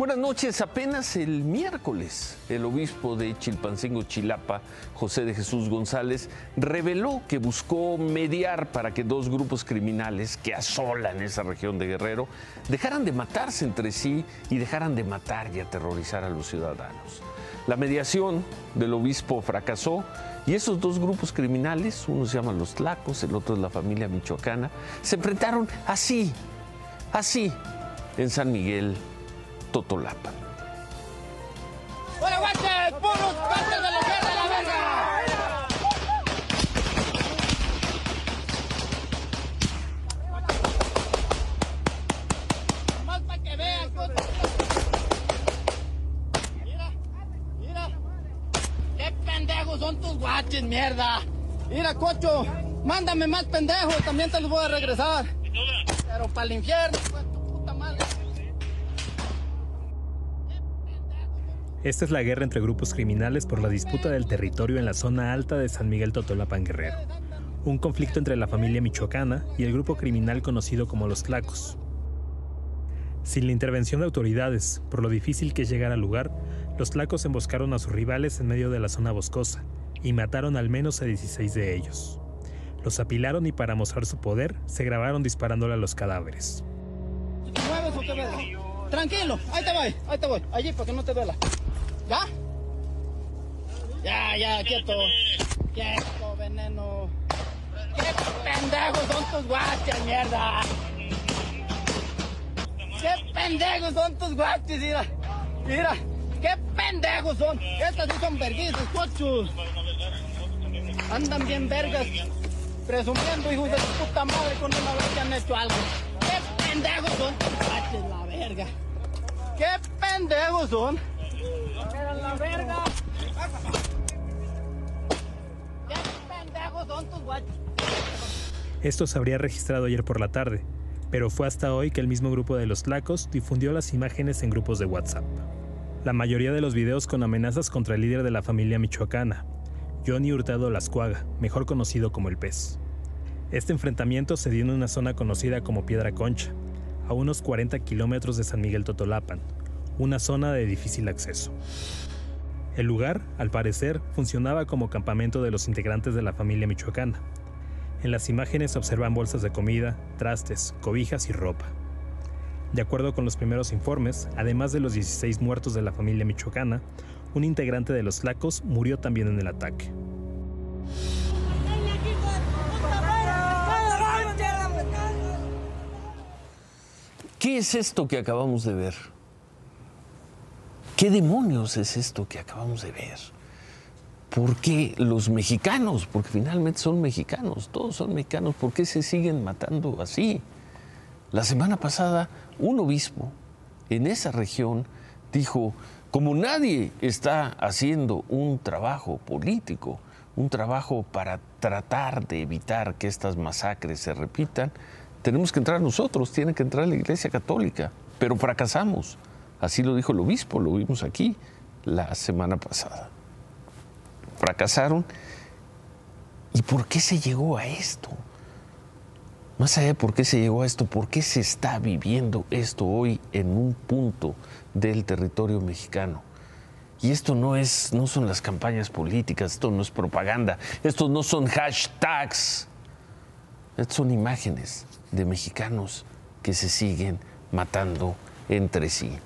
Buenas noches. Apenas el miércoles, el obispo de Chilpancingo, Chilapa, José de Jesús González, reveló que buscó mediar para que dos grupos criminales que asolan esa región de Guerrero dejaran de matarse entre sí y dejaran de matar y aterrorizar a los ciudadanos. La mediación del obispo fracasó y esos dos grupos criminales, uno se llama los Tlacos, el otro es la familia michoacana, se enfrentaron así, así, en San Miguel Totolapa. Más para que vean, cocho. Mira, mira. ¡Qué pendejos son tus guaches, mierda! Mira, cocho, mándame más pendejos, también te los voy a regresar. Pero para el infierno, Esta es la guerra entre grupos criminales por la disputa del territorio en la zona alta de San Miguel Totolapan Guerrero. Un conflicto entre la familia michoacana y el grupo criminal conocido como los Tlacos. Sin la intervención de autoridades, por lo difícil que es llegar al lugar, los Tlacos emboscaron a sus rivales en medio de la zona boscosa y mataron al menos a 16 de ellos. Los apilaron y para mostrar su poder, se grabaron disparándole a los cadáveres. Tranquilo, ahí te voy, ahí te voy, allí para que no te duela. ¿Ya? Ya, ya, quieto. Quieto, veneno. ¡Qué pendejos son tus guaches, mierda! ¡Qué pendejos son tus guaches, mira! Mira, qué pendejos son. Estas sí son verguizas, cochos. Andan bien vergas, presumiendo, hijos de su puta madre, con una vez que han hecho algo. ¡Qué pendejos son tus guaches, la verga! ¡Qué pendejos son! ¡Era la verga! ¡Qué pendejos son tus guaches! Esto se habría registrado ayer por la tarde, pero fue hasta hoy que el mismo grupo de los Tlacos difundió las imágenes en grupos de WhatsApp. La mayoría de los videos con amenazas contra el líder de la familia michoacana, Johnny Hurtado Lascuaga, mejor conocido como el pez. Este enfrentamiento se dio en una zona conocida como Piedra Concha, a unos 40 kilómetros de San Miguel Totolapan, una zona de difícil acceso. El lugar, al parecer, funcionaba como campamento de los integrantes de la familia michoacana. En las imágenes se observan bolsas de comida, trastes, cobijas y ropa. De acuerdo con los primeros informes, además de los 16 muertos de la familia michoacana, un integrante de los Tlacos murió también en el ataque. ¿Qué es esto que acabamos de ver? ¿Qué demonios es esto que acabamos de ver? ¿Por qué los mexicanos? Porque finalmente son mexicanos, todos son mexicanos. ¿Por qué se siguen matando así? La semana pasada, un obispo en esa región dijo, como nadie está haciendo un trabajo político, un trabajo para tratar de evitar que estas masacres se repitan, tenemos que entrar nosotros, tiene que entrar la Iglesia Católica, pero fracasamos. Así lo dijo el obispo, lo vimos aquí la semana pasada. Fracasaron. ¿Y por qué se llegó a esto? Más allá de por qué se llegó a esto, ¿por qué se está viviendo esto hoy en un punto del territorio mexicano? Y esto no es, no son las campañas políticas, esto no es propaganda, estos no son hashtags, estas son imágenes de mexicanos que se siguen matando entre sí.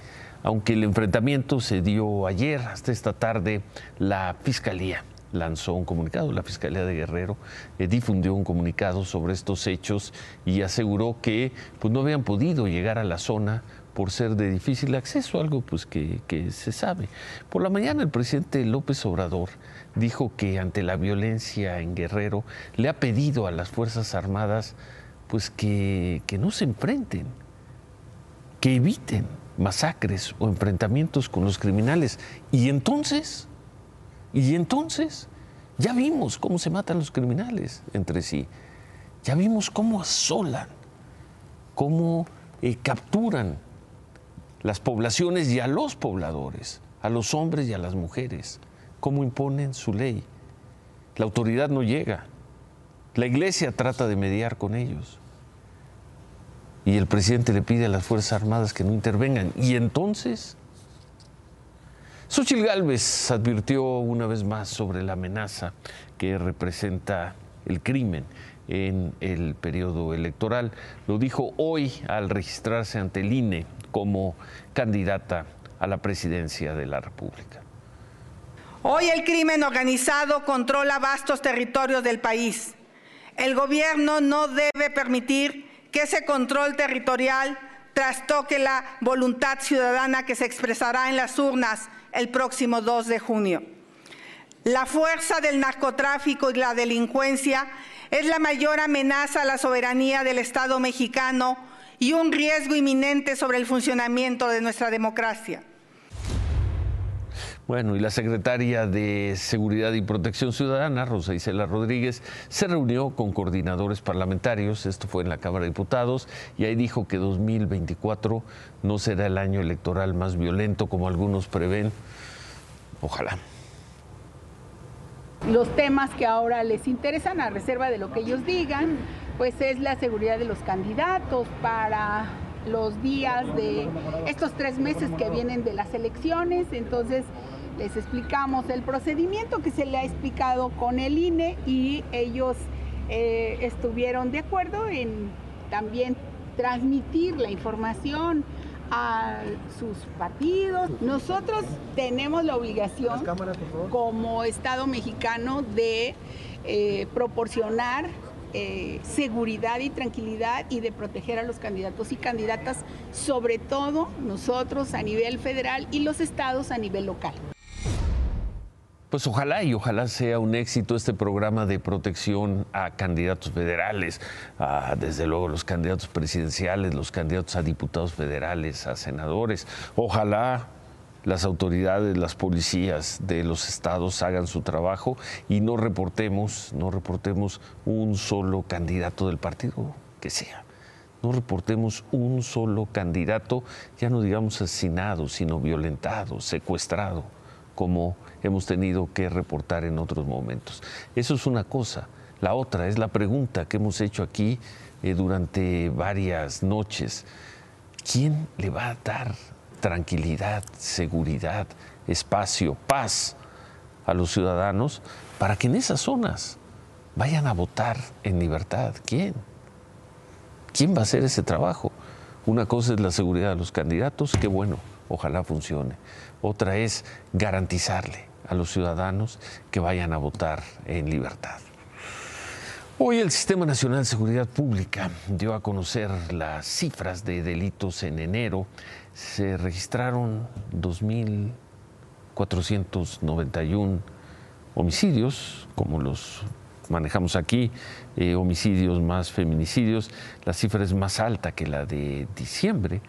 Aunque el enfrentamiento se dio ayer, hasta esta tarde, la Fiscalía lanzó un comunicado, la Fiscalía de Guerrero eh, difundió un comunicado sobre estos hechos y aseguró que pues, no habían podido llegar a la zona por ser de difícil acceso, algo pues que, que se sabe. Por la mañana el presidente López Obrador dijo que ante la violencia en Guerrero le ha pedido a las Fuerzas Armadas pues que, que no se enfrenten, que eviten masacres o enfrentamientos con los criminales. Y entonces, y entonces, ya vimos cómo se matan los criminales entre sí. Ya vimos cómo asolan, cómo eh, capturan las poblaciones y a los pobladores, a los hombres y a las mujeres, cómo imponen su ley. La autoridad no llega. La iglesia trata de mediar con ellos. Y el presidente le pide a las Fuerzas Armadas que no intervengan. Y entonces, Xochitl Gálvez advirtió una vez más sobre la amenaza que representa el crimen en el periodo electoral. Lo dijo hoy al registrarse ante el INE como candidata a la presidencia de la República. Hoy el crimen organizado controla vastos territorios del país. El gobierno no debe permitir que ese control territorial trastoque la voluntad ciudadana que se expresará en las urnas el próximo 2 de junio. La fuerza del narcotráfico y la delincuencia es la mayor amenaza a la soberanía del Estado mexicano y un riesgo inminente sobre el funcionamiento de nuestra democracia. Bueno, y la secretaria de Seguridad y Protección Ciudadana, Rosa Isela Rodríguez, se reunió con coordinadores parlamentarios, esto fue en la Cámara de Diputados, y ahí dijo que 2024 no será el año electoral más violento como algunos prevén. Ojalá. Los temas que ahora les interesan, a reserva de lo que ellos digan, pues es la seguridad de los candidatos para los días de estos tres meses que vienen de las elecciones. Entonces, les explicamos el procedimiento que se le ha explicado con el INE y ellos eh, estuvieron de acuerdo en también transmitir la información a sus partidos. Nosotros tenemos la obligación como Estado mexicano de eh, proporcionar eh, seguridad y tranquilidad y de proteger a los candidatos y candidatas, sobre todo nosotros a nivel federal y los estados a nivel local. Pues ojalá y ojalá sea un éxito este programa de protección a candidatos federales, a, desde luego los candidatos presidenciales, los candidatos a diputados federales, a senadores. Ojalá las autoridades, las policías de los estados hagan su trabajo y no reportemos, no reportemos un solo candidato del partido que sea. No reportemos un solo candidato, ya no digamos asesinado, sino violentado, secuestrado como hemos tenido que reportar en otros momentos. Eso es una cosa. La otra es la pregunta que hemos hecho aquí eh, durante varias noches. ¿Quién le va a dar tranquilidad, seguridad, espacio, paz a los ciudadanos para que en esas zonas vayan a votar en libertad? ¿Quién? ¿Quién va a hacer ese trabajo? Una cosa es la seguridad de los candidatos, qué bueno, ojalá funcione otra es garantizarle a los ciudadanos que vayan a votar en libertad. Hoy el Sistema Nacional de Seguridad Pública dio a conocer las cifras de delitos en enero. Se registraron 2.491 homicidios, como los manejamos aquí, eh, homicidios más feminicidios. La cifra es más alta que la de diciembre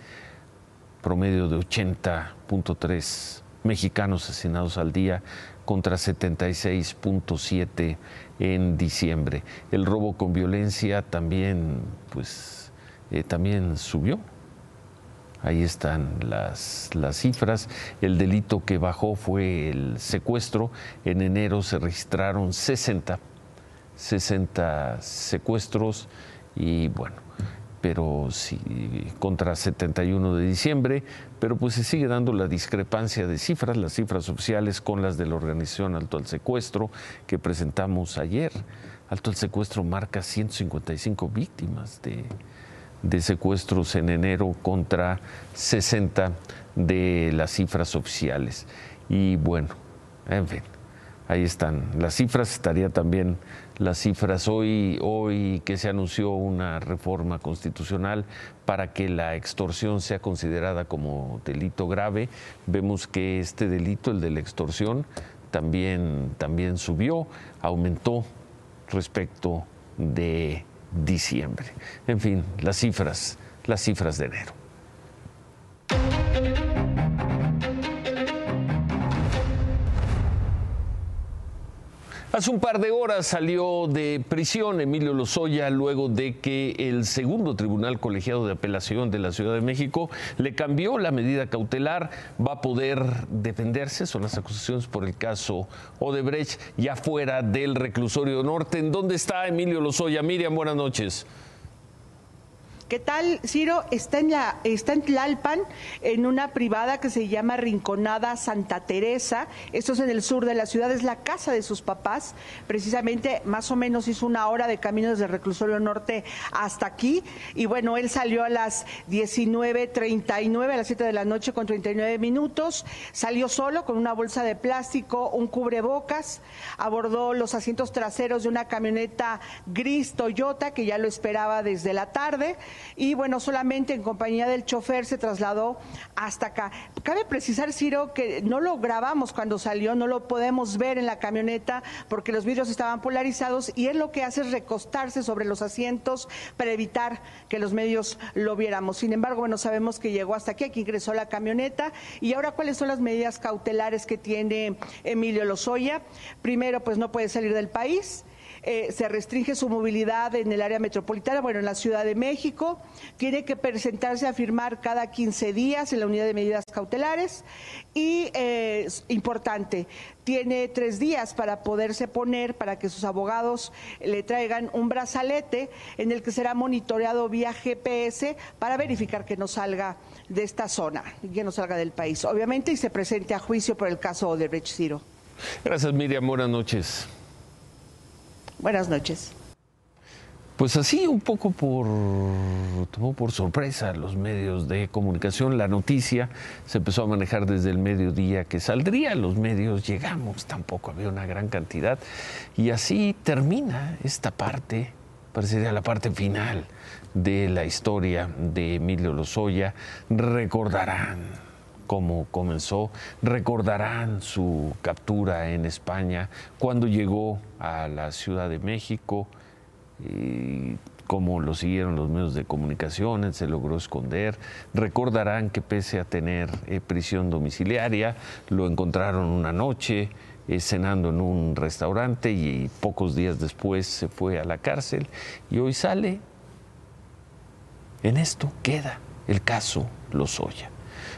promedio de 80.3 mexicanos asesinados al día contra 76.7 en diciembre. El robo con violencia también, pues, eh, también subió. Ahí están las, las cifras. El delito que bajó fue el secuestro. En enero se registraron 60, 60 secuestros y bueno, pero sí, contra 71 de diciembre, pero pues se sigue dando la discrepancia de cifras, las cifras oficiales con las de la organización Alto al Secuestro que presentamos ayer. Alto al Secuestro marca 155 víctimas de, de secuestros en enero contra 60 de las cifras oficiales. Y bueno, en fin, ahí están las cifras, estaría también las cifras hoy, hoy que se anunció una reforma constitucional para que la extorsión sea considerada como delito grave. Vemos que este delito, el de la extorsión, también, también subió, aumentó respecto de diciembre. En fin, las cifras, las cifras de enero. Hace un par de horas salió de prisión Emilio Lozoya luego de que el segundo tribunal colegiado de apelación de la Ciudad de México le cambió la medida cautelar. Va a poder defenderse, son las acusaciones por el caso Odebrecht, ya fuera del reclusorio norte. ¿En dónde está Emilio Lozoya? Miriam, buenas noches. ¿Qué tal, Ciro? Está en, la, está en Tlalpan, en una privada que se llama Rinconada Santa Teresa. Esto es en el sur de la ciudad, es la casa de sus papás. Precisamente, más o menos hizo una hora de camino desde reclusorio norte hasta aquí. Y bueno, él salió a las 19.39, a las 7 de la noche con 39 minutos. Salió solo con una bolsa de plástico, un cubrebocas. Abordó los asientos traseros de una camioneta gris Toyota que ya lo esperaba desde la tarde y bueno, solamente en compañía del chofer se trasladó hasta acá. Cabe precisar, Ciro, que no lo grabamos cuando salió, no lo podemos ver en la camioneta porque los vidrios estaban polarizados y él lo que hace es recostarse sobre los asientos para evitar que los medios lo viéramos. Sin embargo, bueno, sabemos que llegó hasta aquí, aquí ingresó la camioneta y ahora cuáles son las medidas cautelares que tiene Emilio Lozoya. Primero, pues no puede salir del país. Eh, se restringe su movilidad en el área metropolitana, bueno, en la Ciudad de México, tiene que presentarse a firmar cada 15 días en la unidad de medidas cautelares y, eh, importante, tiene tres días para poderse poner, para que sus abogados le traigan un brazalete en el que será monitoreado vía GPS para verificar que no salga de esta zona, que no salga del país, obviamente, y se presente a juicio por el caso de Rich Ciro. Gracias, Miriam. Buenas noches. Buenas noches. Pues así, un poco por, tomó por sorpresa los medios de comunicación. La noticia se empezó a manejar desde el mediodía que saldría. Los medios llegamos, tampoco había una gran cantidad. Y así termina esta parte, parecería la parte final de la historia de Emilio Lozoya. Recordarán cómo comenzó, recordarán su captura en España, cuando llegó a la Ciudad de México, y cómo lo siguieron los medios de comunicación, se logró esconder. Recordarán que pese a tener eh, prisión domiciliaria, lo encontraron una noche eh, cenando en un restaurante y pocos días después se fue a la cárcel y hoy sale. En esto queda el caso Lozoya.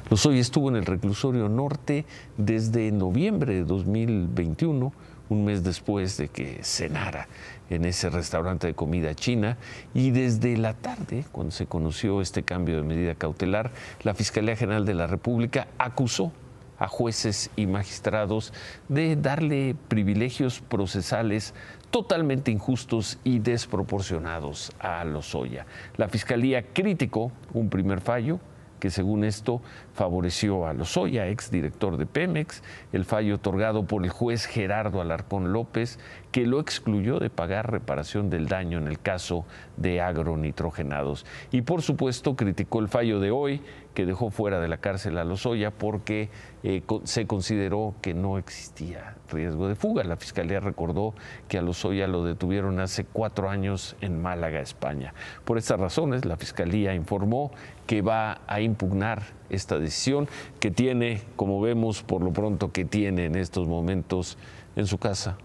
Lozoya estuvo en el reclusorio norte desde noviembre de 2021, un mes después de que cenara en ese restaurante de comida china y desde la tarde, cuando se conoció este cambio de medida cautelar, la Fiscalía General de la República acusó a jueces y magistrados de darle privilegios procesales totalmente injustos y desproporcionados a Lozoya. La Fiscalía criticó un primer fallo que según esto favoreció a Lozoya, ex director de Pemex, el fallo otorgado por el juez Gerardo Alarcón López, que lo excluyó de pagar reparación del daño en el caso de agronitrogenados. Y por supuesto criticó el fallo de hoy, que dejó fuera de la cárcel a Lozoya porque eh, se consideró que no existía riesgo de fuga. La Fiscalía recordó que a Lozoya lo detuvieron hace cuatro años en Málaga, España. Por estas razones, la Fiscalía informó que va a impugnar esta decisión que tiene, como vemos por lo pronto que tiene en estos momentos en su casa,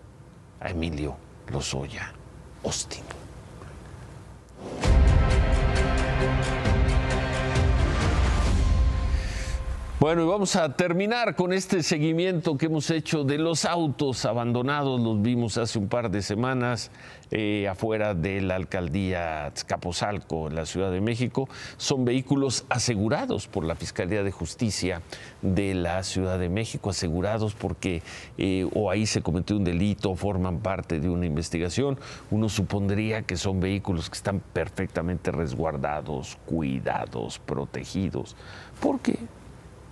a Emilio Lozoya Austin. Bueno, y vamos a terminar con este seguimiento que hemos hecho de los autos abandonados. Los vimos hace un par de semanas eh, afuera de la alcaldía Tzcapozalco, en la Ciudad de México. Son vehículos asegurados por la Fiscalía de Justicia de la Ciudad de México, asegurados porque eh, o ahí se cometió un delito o forman parte de una investigación. Uno supondría que son vehículos que están perfectamente resguardados, cuidados, protegidos. ¿Por qué?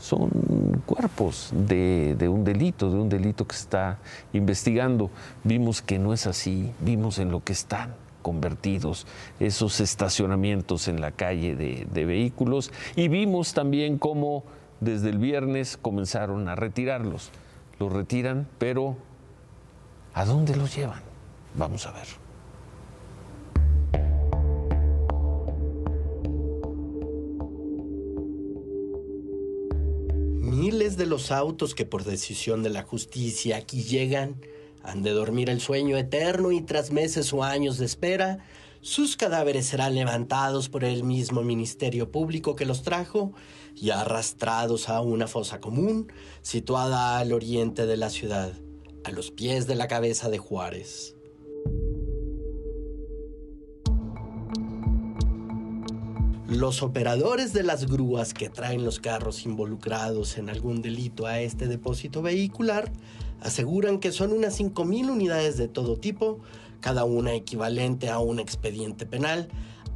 Son cuerpos de, un delito, de un delito que está investigando. Vimos que no es así, vimos en lo que están convertidos esos estacionamientos en la calle de, de vehículos y vimos también cómo desde el viernes comenzaron a retirarlos. Los retiran, pero ¿a dónde los llevan? Vamos a ver. Miles de los autos que por decisión de la justicia aquí llegan han de dormir el sueño eterno y tras meses o años de espera, sus cadáveres serán levantados por el mismo Ministerio Público que los trajo y arrastrados a una fosa común situada al oriente de la ciudad, a los pies de la cabeza de Juárez. Los operadores de las grúas que traen los carros involucrados en algún delito a este depósito vehicular aseguran que son unas 5.000 unidades de todo tipo, cada una equivalente a un expediente penal,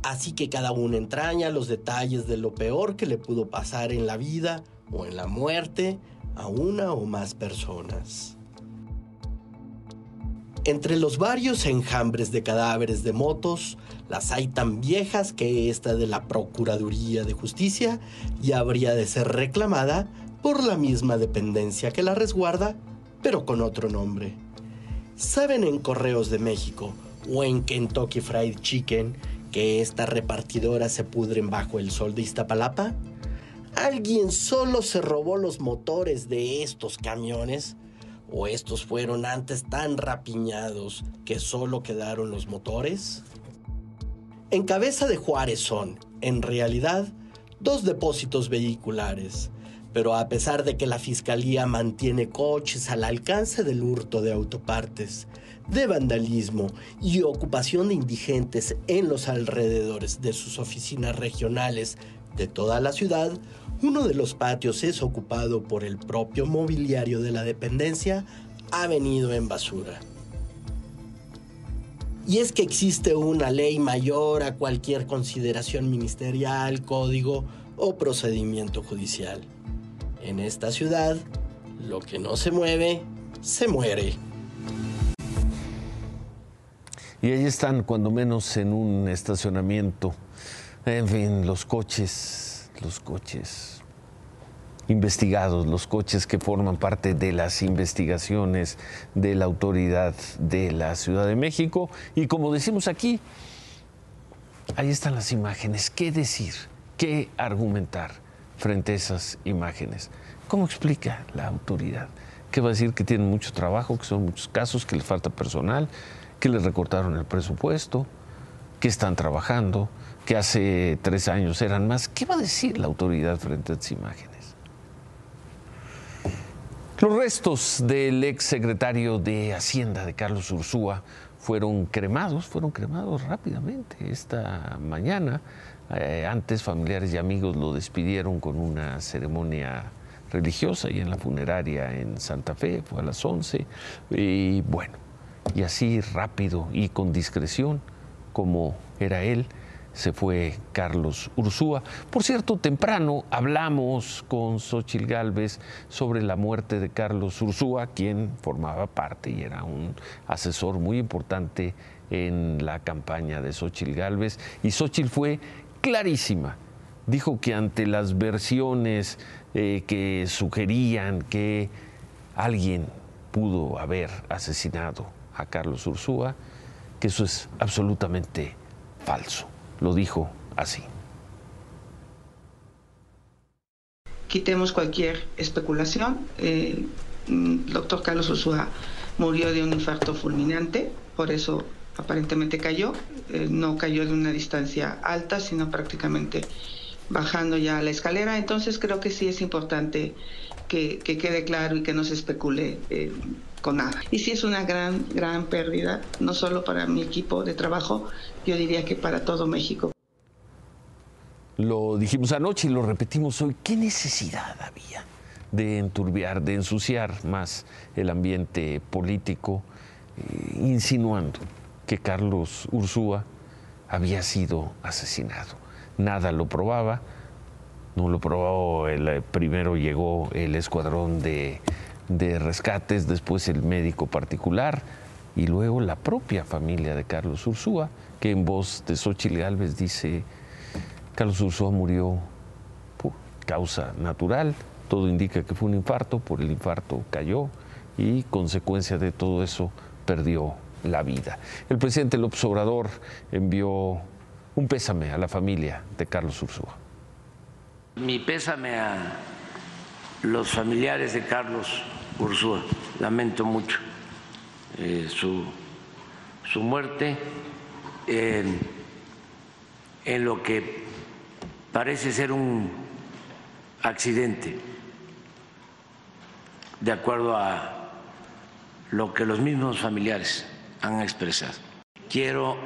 así que cada una entraña los detalles de lo peor que le pudo pasar en la vida o en la muerte a una o más personas. Entre los varios enjambres de cadáveres de motos, las hay tan viejas que esta de la Procuraduría de Justicia ya habría de ser reclamada por la misma dependencia que la resguarda, pero con otro nombre. ¿Saben en Correos de México o en Kentucky Fried Chicken que esta repartidora se pudren bajo el sol de Iztapalapa? ¿Alguien solo se robó los motores de estos camiones? ¿O estos fueron antes tan rapiñados que solo quedaron los motores? En cabeza de Juárez son, en realidad, dos depósitos vehiculares, pero a pesar de que la Fiscalía mantiene coches al alcance del hurto de autopartes, de vandalismo y ocupación de indigentes en los alrededores de sus oficinas regionales de toda la ciudad, uno de los patios es ocupado por el propio mobiliario de la dependencia, ha venido en basura. Y es que existe una ley mayor a cualquier consideración ministerial, código o procedimiento judicial. En esta ciudad, lo que no se mueve, se muere. Y ahí están, cuando menos en un estacionamiento. En fin, los coches, los coches investigados, los coches que forman parte de las investigaciones de la autoridad de la Ciudad de México. Y como decimos aquí, ahí están las imágenes. ¿Qué decir? ¿Qué argumentar frente a esas imágenes? ¿Cómo explica la autoridad? ¿Qué va a decir? Que tienen mucho trabajo, que son muchos casos, que les falta personal, que les recortaron el presupuesto, que están trabajando, que hace tres años eran más. ¿Qué va a decir la autoridad frente a estas imágenes? Los restos del ex secretario de Hacienda de Carlos Ursúa fueron cremados, fueron cremados rápidamente esta mañana. Eh, antes familiares y amigos lo despidieron con una ceremonia religiosa y en la funeraria en Santa Fe, fue a las 11. Y bueno, y así rápido y con discreción, como era él, se fue Carlos Ursúa. Por cierto, temprano hablamos con Xochil Gálvez sobre la muerte de Carlos Ursúa, quien formaba parte y era un asesor muy importante en la campaña de Xochil Gálvez. Y Xochil fue clarísima. Dijo que ante las versiones eh, que sugerían que alguien pudo haber asesinado a Carlos Ursúa, que eso es absolutamente falso lo dijo así. Quitemos cualquier especulación. El mm, doctor Carlos Ursúa murió de un infarto fulminante, por eso aparentemente cayó. Eh, no cayó de una distancia alta, sino prácticamente bajando ya la escalera. Entonces creo que sí es importante que, quede claro y que no se especule eh, Y sí es una gran, gran pérdida, no solo para mi equipo de trabajo, yo diría que para todo México. Lo dijimos anoche y lo repetimos hoy. ¿Qué necesidad había de enturbiar, de ensuciar más el ambiente político, eh, insinuando que Carlos Ursúa había sido asesinado? Nada lo probaba. No lo probó, el, eh, primero llegó el escuadrón de, de rescates, después el médico particular y luego la propia familia de Carlos Ursúa que en voz de Xochitl Gálvez dice, Carlos Ursúa murió por causa natural, todo indica que fue un infarto, por el infarto cayó y consecuencia de todo eso perdió la vida. El presidente López Obrador envió un pésame a la familia de Carlos Ursúa. Mi pésame a los familiares de Carlos Ursúa. Lamento mucho eh, su, su muerte en, lo que parece ser un accidente, de acuerdo a lo que los mismos familiares han expresado. Quiero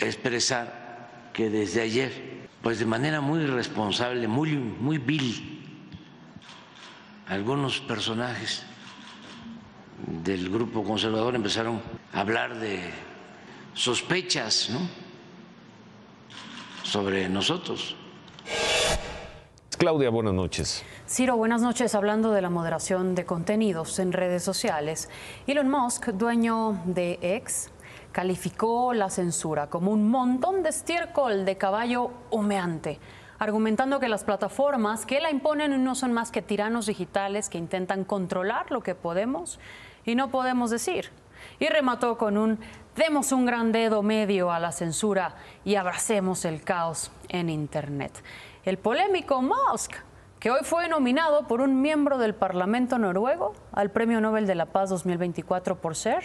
expresar que desde ayer pues de manera muy irresponsable, muy, muy vil, algunos personajes del grupo conservador empezaron a hablar de sospechas ¿no? sobre nosotros. Claudia, buenas noches. Ciro, buenas noches. Hablando de la moderación de contenidos en redes sociales, Elon Musk, dueño de X, calificó la censura como un montón de estiércol de caballo humeante, argumentando que las plataformas que la imponen no son más que tiranos digitales que intentan controlar lo que podemos y no podemos decir. Y remató con un demos un gran dedo medio a la censura y abracemos el caos en Internet. El polémico Musk, que hoy fue nominado por un miembro del Parlamento noruego al Premio Nobel de la Paz 2024 por ser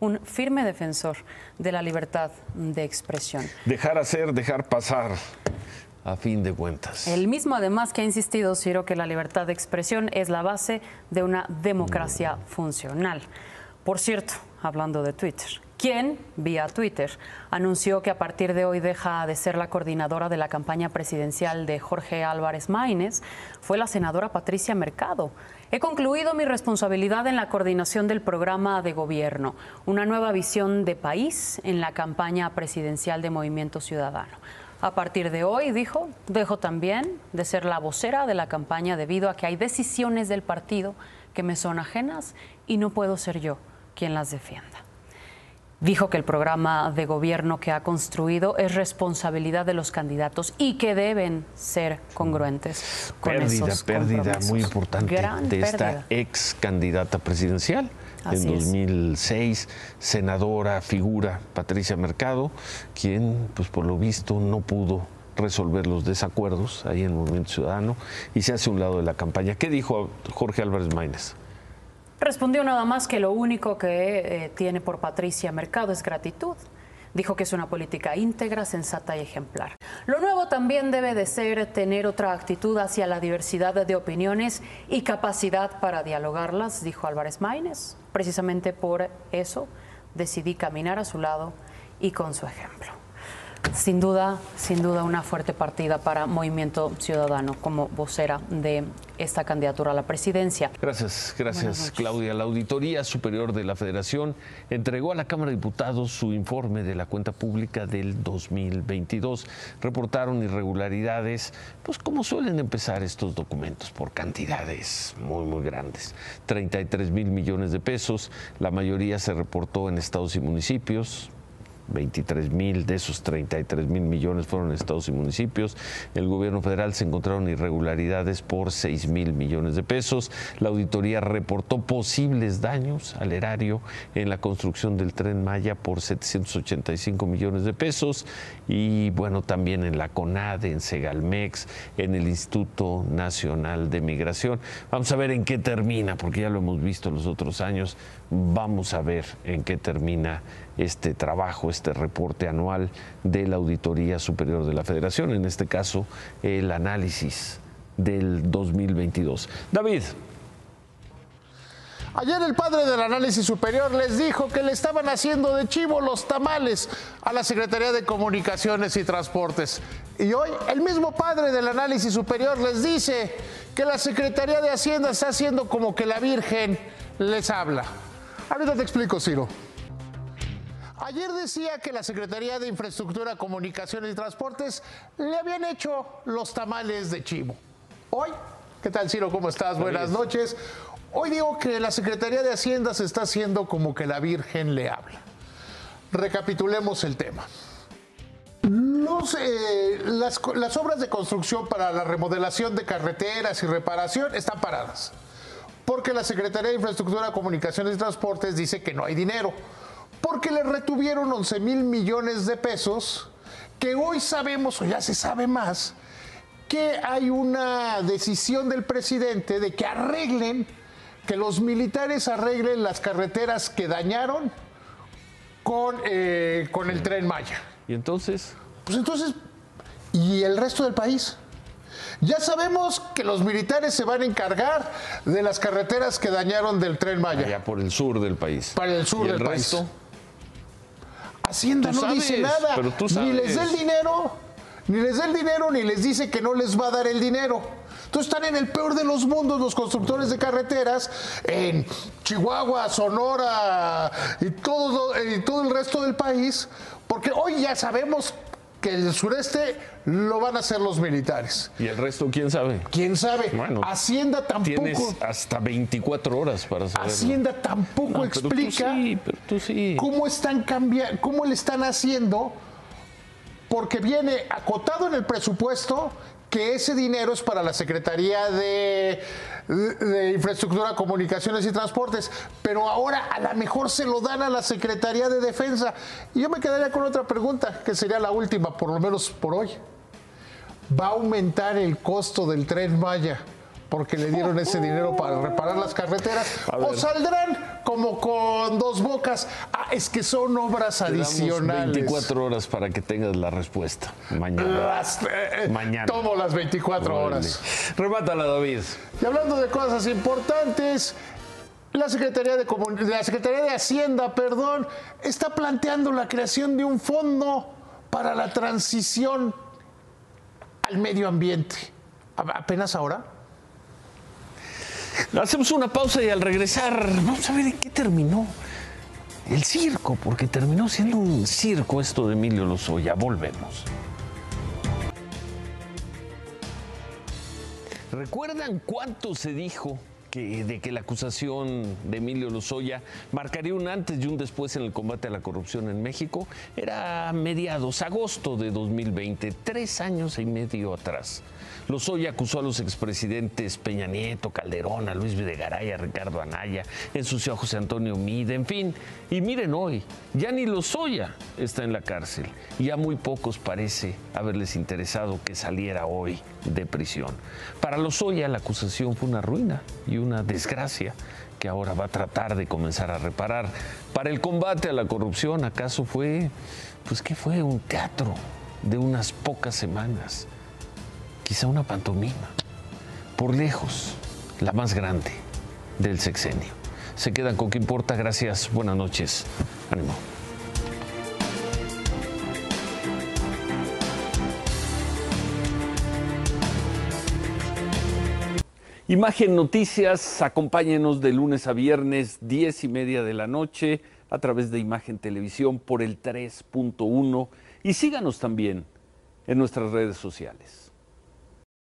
un firme defensor de la libertad de expresión. Dejar hacer, dejar pasar, a fin de cuentas. El mismo además que ha insistido, Ciro, que la libertad de expresión es la base de una democracia funcional. Por cierto, hablando de Twitter, quien, vía Twitter, anunció que a partir de hoy deja de ser la coordinadora de la campaña presidencial de Jorge Álvarez Maínez, fue la senadora Patricia Mercado. He concluido mi responsabilidad en la coordinación del programa de gobierno, una nueva visión de país en la campaña presidencial de Movimiento Ciudadano. A partir de hoy, dijo, dejo también de ser la vocera de la campaña debido a que hay decisiones del partido que me son ajenas y no puedo ser yo quien las defienda. Dijo que el programa de gobierno que ha construido es responsabilidad de los candidatos y que deben ser congruentes con pérdida, esos pérdida muy importante Gran de esta ex candidata presidencial. Así en es. 2006, senadora, figura Patricia Mercado, quien, pues por lo visto, no pudo resolver los desacuerdos ahí en el Movimiento Ciudadano y se hace un lado de la campaña. ¿Qué dijo Jorge Álvarez Maínez? Respondió nada más que lo único que eh, tiene por Patricia Mercado es gratitud. Dijo que es una política íntegra, sensata y ejemplar. Lo nuevo también debe de ser tener otra actitud hacia la diversidad de opiniones y capacidad para dialogarlas, dijo Álvarez Maínez. Precisamente por eso decidí caminar a su lado y con su ejemplo. Sin duda, sin duda una fuerte partida para Movimiento Ciudadano como vocera de esta candidatura a la presidencia. Gracias, gracias. Claudia. La Auditoría Superior de la Federación entregó a la Cámara de Diputados su informe de la cuenta pública del 2022. Reportaron irregularidades, pues como suelen empezar estos documentos, por cantidades muy, muy grandes. 33 mil millones de pesos, la mayoría se reportó en estados y municipios, 23 mil de esos 33 mil millones fueron estados y municipios. El gobierno federal se encontraron irregularidades por 6 mil millones de pesos. La auditoría reportó posibles daños al erario en la construcción del tren Maya por 785 millones de pesos. Y bueno, también en la CONADE, en Segalmex, en el Instituto Nacional de Migración. Vamos a ver en qué termina, porque ya lo hemos visto los otros años. Vamos a ver en qué termina este trabajo, este reporte anual de la Auditoría Superior de la Federación, en este caso el análisis del 2022. David. Ayer el padre del análisis superior les dijo que le estaban haciendo de chivo los tamales a la Secretaría de Comunicaciones y Transportes. Y hoy el mismo padre del análisis superior les dice que la Secretaría de Hacienda está haciendo como que la Virgen les habla. Ahorita te explico, Ciro. Ayer decía que la Secretaría de Infraestructura, Comunicaciones y Transportes le habían hecho los tamales de chivo. Hoy, ¿qué tal Ciro? ¿Cómo estás? Buenas noches. Hoy digo que la Secretaría de Hacienda se está haciendo como que la Virgen le habla. Recapitulemos el tema. Los, eh, las, las obras de construcción para la remodelación de carreteras y reparación están paradas. Porque la Secretaría de Infraestructura, Comunicaciones y Transportes dice que no hay dinero. Porque le retuvieron 11 mil millones de pesos que hoy sabemos, o ya se sabe más, que hay una decisión del presidente de que arreglen, que los militares arreglen las carreteras que dañaron con, eh, con el tren Maya. ¿Y entonces? Pues entonces, ¿y el resto del país? Ya sabemos que los militares se van a encargar de las carreteras que dañaron del tren Maya. Allá por el sur del país. Para el sur ¿Y el del país. resto? Hacienda Tú no dice sabes, nada. pero tú Ni les da el sabes. dinero, Ni les da el dinero ni les dice que no les va a dar el dinero. Entonces están en el peor de los mundos los constructores de carreteras en Chihuahua, Sonora y todo, y todo el resto del país, porque hoy ya sabemos que el sureste lo van a hacer los militares. ¿Y el resto quién sabe? ¿Quién sabe? Bueno, Hacienda tampoco. Tienes hasta 24 horas para saberlo. Hacienda tampoco No, pero tú explica sí, pero tú sí. cómo están cambiando, cómo le están haciendo, porque viene acotado en el presupuesto que ese dinero es para la Secretaría de, de Infraestructura, Comunicaciones y Transportes, pero ahora a lo mejor se lo dan a la Secretaría de Defensa. Y yo me quedaría con otra pregunta, que sería la última, por lo menos por hoy. ¿Va a aumentar el costo del tren Maya? Porque le dieron ese dinero para reparar las carreteras. O saldrán como con dos bocas. Ah, es que son obras Te adicionales. 24 horas para que tengas la respuesta. Mañana. Las- eh, eh, Mañana. Tomo las 24 Órale. horas. Remátala, David. Y hablando de cosas importantes, la Secretaría de, Comun- la Secretaría de Hacienda, perdón, está planteando la creación de un fondo para la transición al medio ambiente. Apenas ahora. Hacemos una pausa y al regresar vamos a ver en qué terminó el circo, porque terminó siendo un circo esto de Emilio Lozoya. Volvemos. ¿Recuerdan cuánto se dijo que, de que la acusación de Emilio Lozoya marcaría un antes y un después en el combate a la corrupción en México? Era mediados, agosto de 2020, tres años y medio atrás. Lozoya acusó a los expresidentes Peña Nieto, Calderón, a Luis Videgaray, a Ricardo Anaya, ensució a José Antonio Mide, en fin. Y miren hoy, ya ni Lozoya está en la cárcel y a muy pocos parece haberles interesado que saliera hoy de prisión. Para Lozoya la acusación fue una ruina y una desgracia que ahora va a tratar de comenzar a reparar. Para el combate a la corrupción, ¿acaso fue, pues qué fue? Un teatro de unas pocas semanas quizá una pantomima, por lejos, la más grande del sexenio. Se quedan con qué importa, gracias, buenas noches, ánimo. Imagen Noticias, acompáñenos de lunes a viernes, 10 y media de la noche, a través de Imagen Televisión por el 3.1 y síganos también en nuestras redes sociales.